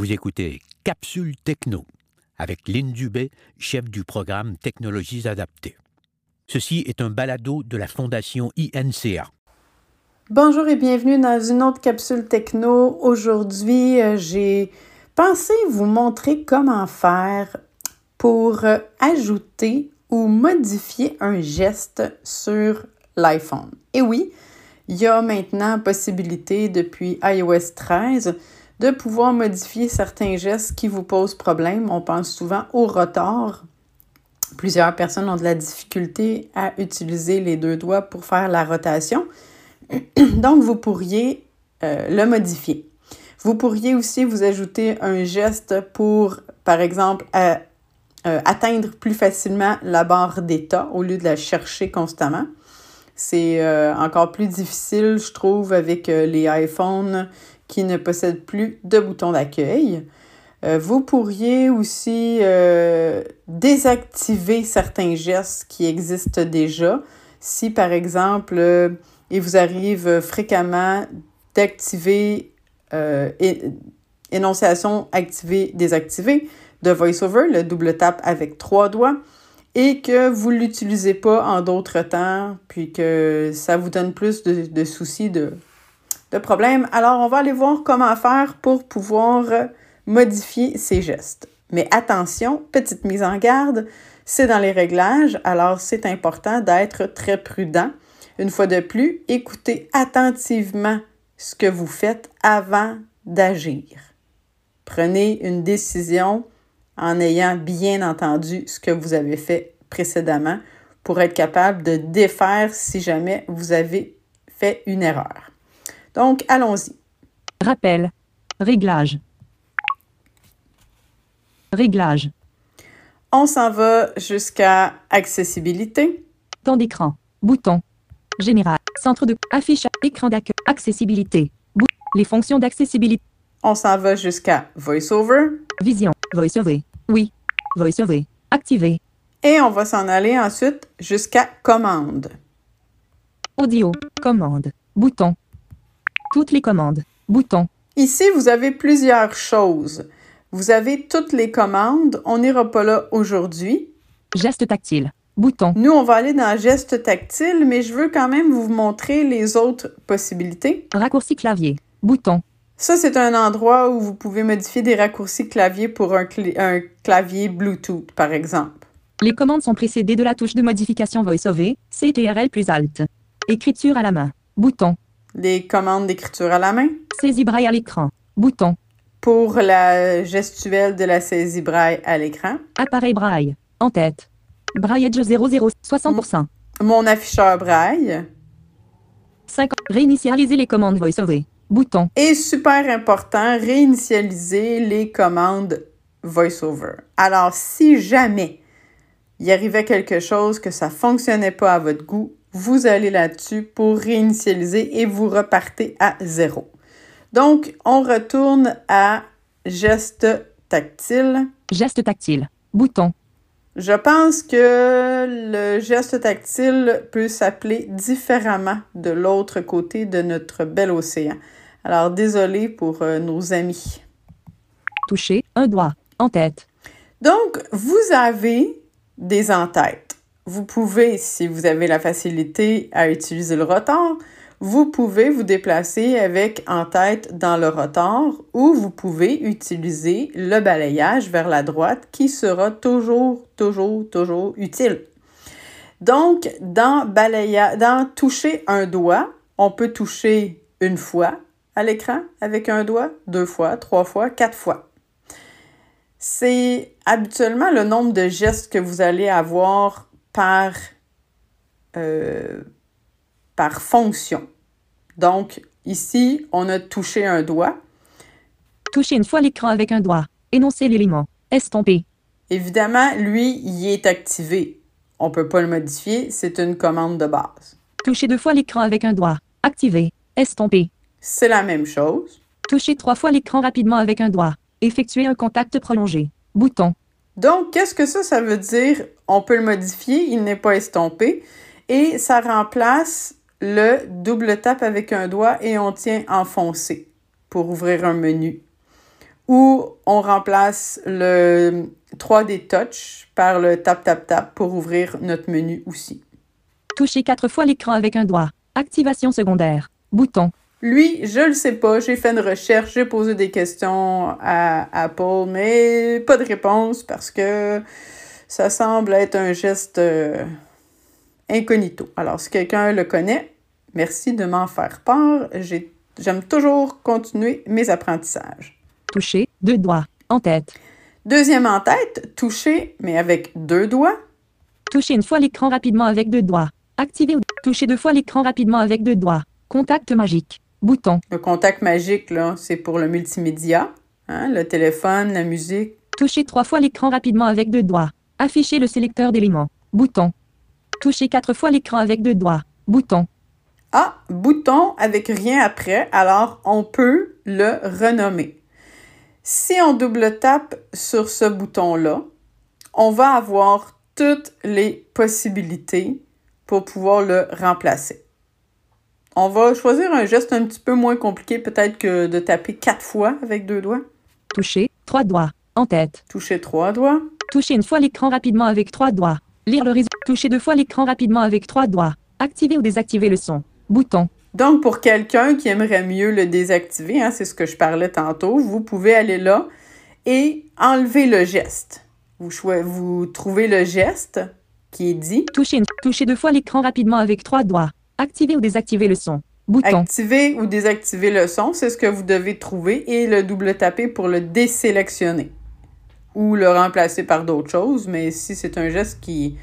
Vous écoutez Capsule Techno avec Lynn Dubé, chef du programme Technologies adaptées. Ceci est un balado de la Fondation INCA. Bonjour et bienvenue dans une autre capsule techno. Aujourd'hui, euh, j'ai pensé vous montrer comment faire pour euh, ajouter ou modifier un geste sur l'iPhone. Et oui, il y a maintenant possibilité depuis iOS 13 de pouvoir modifier certains gestes qui vous posent problème. On pense souvent au rotor. Plusieurs personnes ont de la difficulté à utiliser les deux doigts pour faire la rotation. Donc, vous pourriez euh, le modifier. Vous pourriez aussi vous ajouter un geste pour, par exemple, euh, atteindre plus facilement la barre d'état au lieu de la chercher constamment. C'est euh, encore plus difficile, je trouve, avec les iPhones qui ne possède plus de bouton d'accueil. Euh, vous pourriez aussi euh, désactiver certains gestes qui existent déjà. Si par exemple, euh, il vous arrive fréquemment d'activer énonciation activée, désactivée de VoiceOver, le double tap avec trois doigts, et que vous ne l'utilisez pas en d'autres temps, puis que ça vous donne plus de soucis de, de problème. Alors, on va aller voir comment faire pour pouvoir modifier ces gestes. Mais attention, petite mise en garde, c'est dans les réglages, alors c'est important d'être très prudent. Une fois de plus, écoutez attentivement ce que vous faites avant d'agir. Prenez une décision en ayant bien entendu ce que vous avez fait précédemment pour être capable de défaire si jamais vous avez fait une erreur. Donc, allons-y. Rappel. Réglage. Réglage. On s'en va jusqu'à accessibilité. Temps d'écran. Bouton. Général. Centre de affichage. Écran d'accueil. Accessibilité. Les fonctions d'accessibilité. On s'en va jusqu'à VoiceOver. Vision. VoiceOver. Oui. VoiceOver. Activé. Et on va s'en aller ensuite jusqu'à commande. Audio. Commande. Bouton. Toutes les commandes. Bouton. Ici, vous avez plusieurs choses. Vous avez toutes les commandes. On n'ira pas là aujourd'hui. Geste tactile. Bouton. Nous, on va aller dans geste tactile, mais je veux quand même vous montrer les autres possibilités. Raccourci clavier. Bouton. Ça, c'est un endroit où vous pouvez modifier des raccourcis clavier pour un, un clavier Bluetooth, par exemple. Les commandes sont précédées de la touche de modification VoiceOver, CTRL plus Alt. Écriture à la main. Bouton. Les commandes d'écriture à la main. Saisie braille à l'écran. Bouton. Pour la gestuelle de la saisie braille à l'écran. Appareil braille. En tête. Braillage 00 60%. Mon afficheur braille. 5. Réinitialiser les commandes VoiceOver. Bouton. Et super important, réinitialiser les commandes VoiceOver. Alors, si jamais il arrivait quelque chose que ça fonctionnait pas à votre goût, vous allez là-dessus pour réinitialiser et vous repartez à zéro. Donc, on retourne à geste tactile. Geste tactile. Bouton. Je pense que le geste tactile peut s'appeler différemment de l'autre côté de notre bel océan. Alors, désolé pour euh, nos amis. Toucher un doigt en tête. Donc, vous avez des en-têtes. Vous pouvez, si vous avez la facilité à utiliser le rotor, vous pouvez vous déplacer avec en tête dans le rotor ou vous pouvez utiliser le balayage vers la droite qui sera toujours, toujours, toujours utile. Donc, dans, dans toucher un doigt, on peut toucher une fois à l'écran avec un doigt, deux fois, trois fois, quatre fois. C'est habituellement le nombre de gestes que vous allez avoir par, euh, par fonction. Donc, ici, on a touché un doigt. Toucher une fois l'écran avec un doigt. Énoncer l'élément. Estomper. Évidemment, lui, il est activé. On ne peut pas le modifier, c'est une commande de base. Toucher deux fois l'écran avec un doigt. Activer. Estomper. C'est la même chose. Toucher trois fois l'écran rapidement avec un doigt. Effectuer un contact prolongé. Bouton. Donc, qu'est-ce que ça, ça veut dire? On peut le modifier, il n'est pas estompé. Et ça remplace le double tap avec un doigt et on tient enfoncé pour ouvrir un menu. ou on remplace le 3D Touch par le Tap Tap Tap pour ouvrir notre menu aussi. Touchez quatre fois l'écran avec un doigt. Activation secondaire. Bouton. Lui, je le sais pas. J'ai fait une recherche, j'ai posé des questions à Apple, mais pas de réponse parce que ça semble être un geste euh, incognito. Alors, si quelqu'un le connaît, merci de m'en faire part. J'aime toujours continuer mes apprentissages. Toucher, deux doigts, en tête. Deuxième en tête, toucher, mais avec deux doigts. Toucher une fois l'écran rapidement avec deux doigts. Activer ou toucher deux fois l'écran rapidement avec deux doigts. Contact magique. Bouton. Le contact magique, là, c'est pour le multimédia, hein, le téléphone, la musique. Toucher trois fois l'écran rapidement avec deux doigts. Afficher le sélecteur d'éléments. Bouton. Toucher quatre fois l'écran avec deux doigts. Bouton. Ah, bouton avec rien après, alors on peut le renommer. Si on double tape sur ce bouton-là, on va avoir toutes les possibilités pour pouvoir le remplacer. On va choisir un geste un petit peu moins compliqué peut-être que de taper quatre fois avec deux doigts. Toucher, trois doigts, en tête. Toucher trois doigts. Toucher une fois l'écran rapidement avec trois doigts. Lire le réseau. Toucher deux fois l'écran rapidement avec trois doigts. Activer ou désactiver le son. Bouton. Donc, pour quelqu'un qui aimerait mieux le désactiver, hein, c'est ce que je parlais tantôt, vous pouvez aller là et enlever le geste. Vous, vous trouvez le geste qui est dit. Toucher, toucher deux fois l'écran rapidement avec trois doigts. Activer ou désactiver le son. Bouton. Activer ou désactiver le son, c'est ce que vous devez trouver et le double taper pour le désélectionner ou le remplacer par d'autres choses. Mais si c'est un geste qui,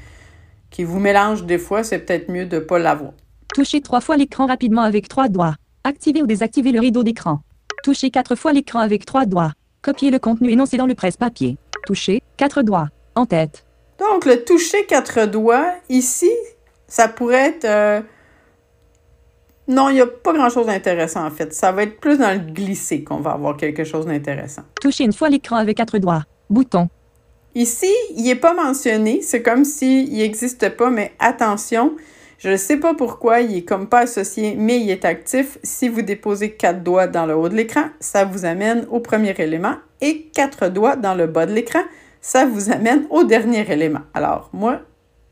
qui vous mélange des fois, c'est peut-être mieux de ne pas l'avoir. Toucher trois fois l'écran rapidement avec trois doigts. Activer ou désactiver le rideau d'écran. Toucher quatre fois l'écran avec trois doigts. Copier le contenu énoncé dans le presse-papier. Toucher quatre doigts. En tête. Donc, le toucher quatre doigts, ici, ça pourrait être. Euh, non, il n'y a pas grand-chose d'intéressant en fait. Ça va être plus dans le glisser qu'on va avoir quelque chose d'intéressant. Toucher une fois l'écran avec quatre doigts. Bouton. Ici, il n'est pas mentionné. C'est comme s'il n'existe pas, mais attention, je ne sais pas pourquoi il est comme pas associé, mais il est actif. Si vous déposez quatre doigts dans le haut de l'écran, ça vous amène au premier élément et quatre doigts dans le bas de l'écran, ça vous amène au dernier élément. Alors, moi,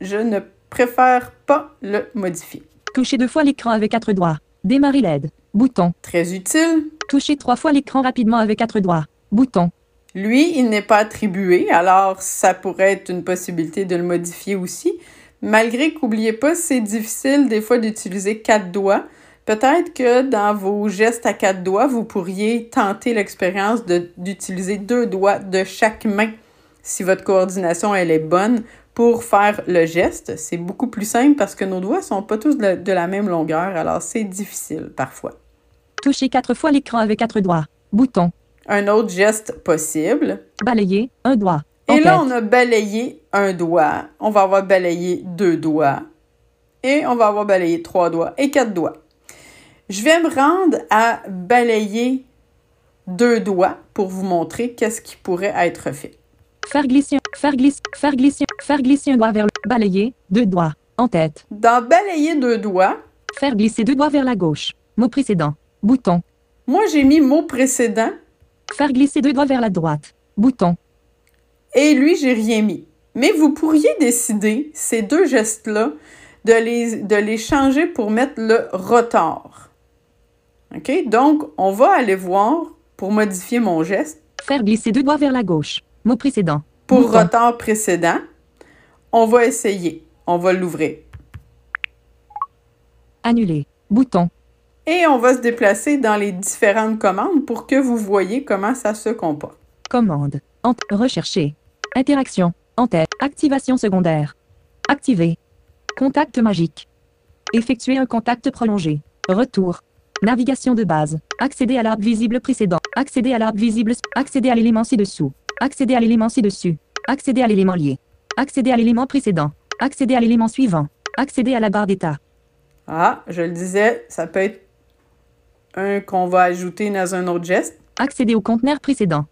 je ne préfère pas le modifier. Toucher deux fois l'écran avec quatre doigts. Démarrer l'aide. Bouton. Très utile. Toucher trois fois l'écran rapidement avec quatre doigts. Bouton. Lui, il n'est pas attribué, alors ça pourrait être une possibilité de le modifier aussi. Malgré qu'oubliez pas, c'est difficile des fois d'utiliser quatre doigts. Peut-être que dans vos gestes à quatre doigts, vous pourriez tenter l'expérience d'utiliser deux doigts de chaque main si votre coordination elle est bonne pour faire le geste. C'est beaucoup plus simple parce que nos doigts sont pas tous de, la même longueur, alors c'est difficile parfois. Toucher quatre fois l'écran avec quatre doigts. Bouton. Un autre geste possible. Balayer un doigt. Et là, on a balayé un doigt. On va avoir balayé deux doigts. Et on va avoir balayé trois doigts et quatre doigts. Je vais me rendre à balayer deux doigts pour vous montrer qu'est-ce qui pourrait être fait. Faire glisser, faire glisser, faire glisser, faire glisser un doigt vers le balayer, deux doigts, en tête. Dans balayer deux doigts. Faire glisser deux doigts vers la gauche. Mot précédent. Bouton. Moi, j'ai mis mot précédent. Faire glisser deux doigts vers la droite. Bouton. Et lui, j'ai rien mis. Mais vous pourriez décider, ces deux gestes-là, de les, de les changer pour mettre le rotor. OK? Donc, on va aller voir pour modifier mon geste. Faire glisser deux doigts vers la gauche. Mot précédent. Pour retard précédent, on va essayer. On va l'ouvrir. Annuler. Bouton. Et on va se déplacer dans les différentes commandes pour que vous voyez comment ça se comporte. Commande. rechercher. Interaction. En tête. Activation secondaire. Activer. Contact magique. Effectuer un contact prolongé. Retour. Navigation de base. Accéder à l'arbre visible précédent. Accéder à l'arbre visible. Accéder à l'élément ci-dessous. Accéder à l'élément ci-dessus. Accéder à l'élément lié. Accéder à l'élément précédent. Accéder à l'élément suivant. Accéder à la barre d'état. Ah, je le disais, ça peut être un qu'on va ajouter dans un autre geste. Accéder au conteneur précédent.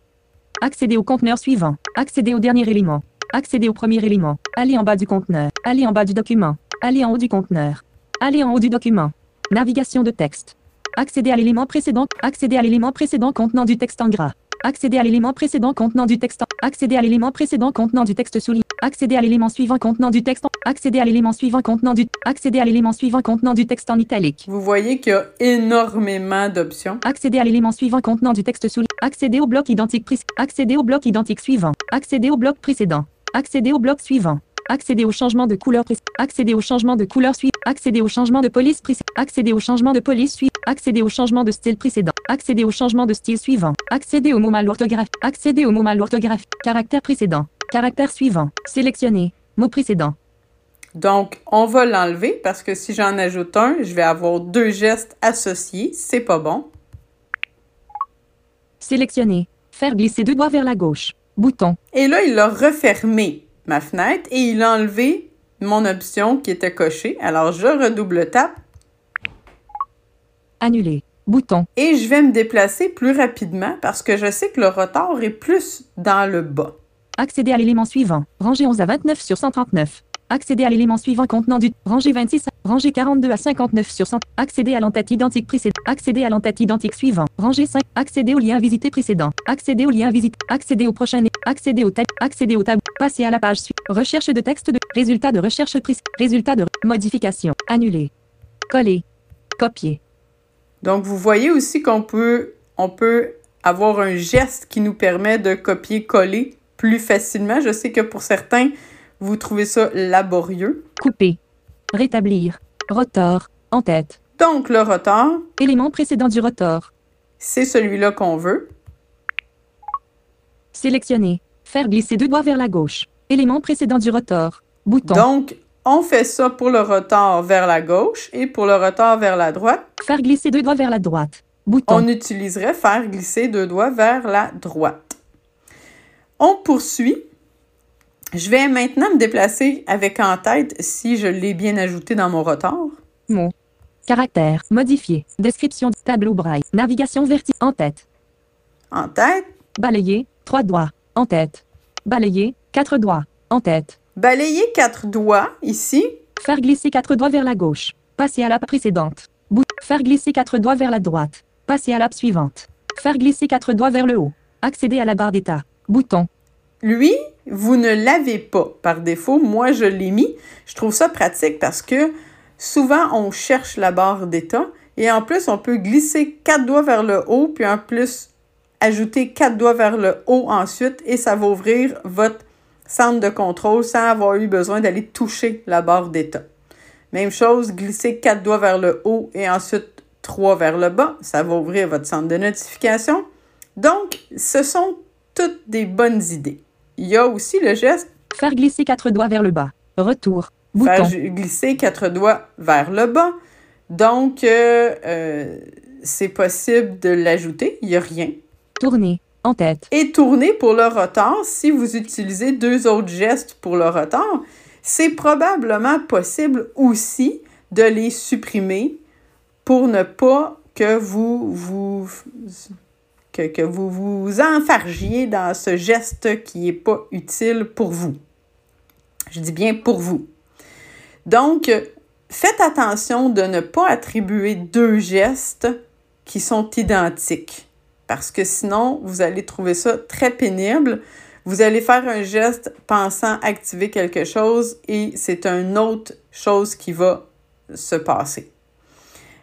Accéder au conteneur suivant. Accéder au dernier élément. Accéder au premier élément. Aller en bas du conteneur. Aller en bas du document. Aller en haut du conteneur. Aller en haut du document. Navigation de texte. Accéder à l'élément précédent. Accéder à l'élément précédent contenant du texte en gras. Accéder à l'élément précédent contenant du texte. Accéder à l'élément précédent contenant du texte souligné. Accéder à l'élément suivant contenant du texte. Accéder à l'élément suivant contenant du. Accéder à l'élément suivant contenant du texte en italique. Vous voyez qu'il y a énormément d'options. Accéder à l'élément suivant contenant du texte souligné. Accéder au bloc identique précédent. Accéder au bloc identique suivant. Accéder au bloc précédent. Accéder au bloc suivant. Accéder au changement de couleur précédent. Accéder au changement de couleur suivant. Accéder au changement de police précédent. Accéder au changement de police suivant. Accéder au changement de style précédent. Accéder au changement de style suivant. Accéder au mot mal orthographique. Accéder au mot mal orthographique. Caractère précédent. Caractère suivant. Sélectionner. Mot précédent. Donc, on va l'enlever parce que si j'en ajoute un, je vais avoir deux gestes associés. C'est pas bon. Sélectionner. Faire glisser deux doigts vers la gauche. Bouton. Et là, il a refermé ma fenêtre et il a enlevé mon option qui était cochée. Alors, je redouble tape Annuler. Bouton. et je vais me déplacer plus rapidement parce que je sais que le retard est plus dans le bas. Accéder à l'élément suivant. Rangée 11 à 29 sur 139. Accéder à l'élément suivant contenant du. Rangée 26. Rangée 42 à 59 sur 100. Accéder à l'entête identique précédent. Accéder à l'entête identique suivant. Rangée 5. Accéder au lien visité précédent. Accéder au lien visite. Accéder au prochain. Accéder au tab. Accéder au tab. Passer à la page suivante. Recherche de texte de. Résultat de recherche prise. Résultat de. Modification. Annuler. Coller. Copier. Donc, vous voyez aussi qu'on peut, on peut avoir un geste qui nous permet de copier-coller plus facilement. Je sais que pour certains, vous trouvez ça laborieux. Couper. Rétablir. Rotor. En tête. Donc, le retard, Élément précédent du rotor. c'est celui-là qu'on veut. Sélectionner. Faire glisser deux doigts vers la gauche. Élément précédent du rotor. Bouton. Donc, on fait ça pour le retard vers la gauche et pour le retard vers la droite, Faire glisser deux doigts vers la droite. Bouton. on utiliserait faire glisser deux doigts vers la droite. On poursuit. Je vais maintenant me déplacer avec en tête si je l'ai bien ajouté dans mon retard. Mot. Caractère. Modifier. Description. Tableau braille. Navigation verticale. En tête. En tête, Balayer. Trois doigts. En tête. Balayer. Quatre doigts. En tête. balayer quatre doigts ici. Faire glisser quatre doigts vers la gauche. Passer à la précédente. Bout. Faire glisser quatre doigts vers la droite. Passer à la suivante. Faire glisser quatre doigts vers le haut. Accéder à la barre d'état. Bouton. Lui, vous ne l'avez pas par défaut. Moi, je l'ai mis. Je trouve ça pratique parce que souvent, on cherche la barre d'état et en plus, on peut glisser quatre doigts vers le haut, puis en plus, ajouter quatre doigts vers le haut ensuite et ça va ouvrir votre centre de contrôle sans avoir eu besoin d'aller toucher la barre d'état. Même chose, glisser quatre doigts vers le haut et ensuite trois vers le bas. Ça va ouvrir votre centre de notification. Donc, ce sont toutes des bonnes idées. Il y a aussi le geste Faire glisser quatre doigts vers le bas. Retour. faire Bouton. glisser quatre doigts vers le bas. Donc, euh, euh, c'est possible de l'ajouter. Il n'y a rien. Tourner. En tête. Et tourner pour le retard, si vous utilisez deux autres gestes pour le retard, c'est probablement possible aussi de les supprimer pour ne pas que vous vous que, que vous vous enfargiez dans ce geste qui n'est pas utile pour vous. Je dis bien pour vous. Donc, faites attention de ne pas attribuer deux gestes qui sont identiques parce que sinon, vous allez trouver ça très pénible. Vous allez faire un geste pensant activer quelque chose et c'est une autre chose qui va se passer.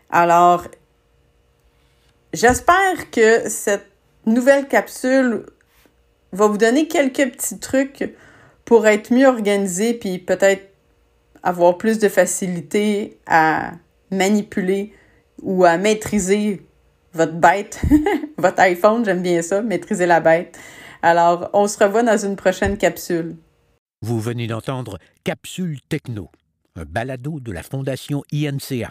Alors, j'espère que cette nouvelle capsule va vous donner quelques petits trucs pour être mieux organisé puis peut-être avoir plus de facilité à manipuler ou à maîtriser votre bête, votre iPhone, j'aime bien ça, maîtriser la bête. Alors, on se revoit dans une prochaine capsule. Vous venez d'entendre Capsule Techno, un balado de la Fondation INCA.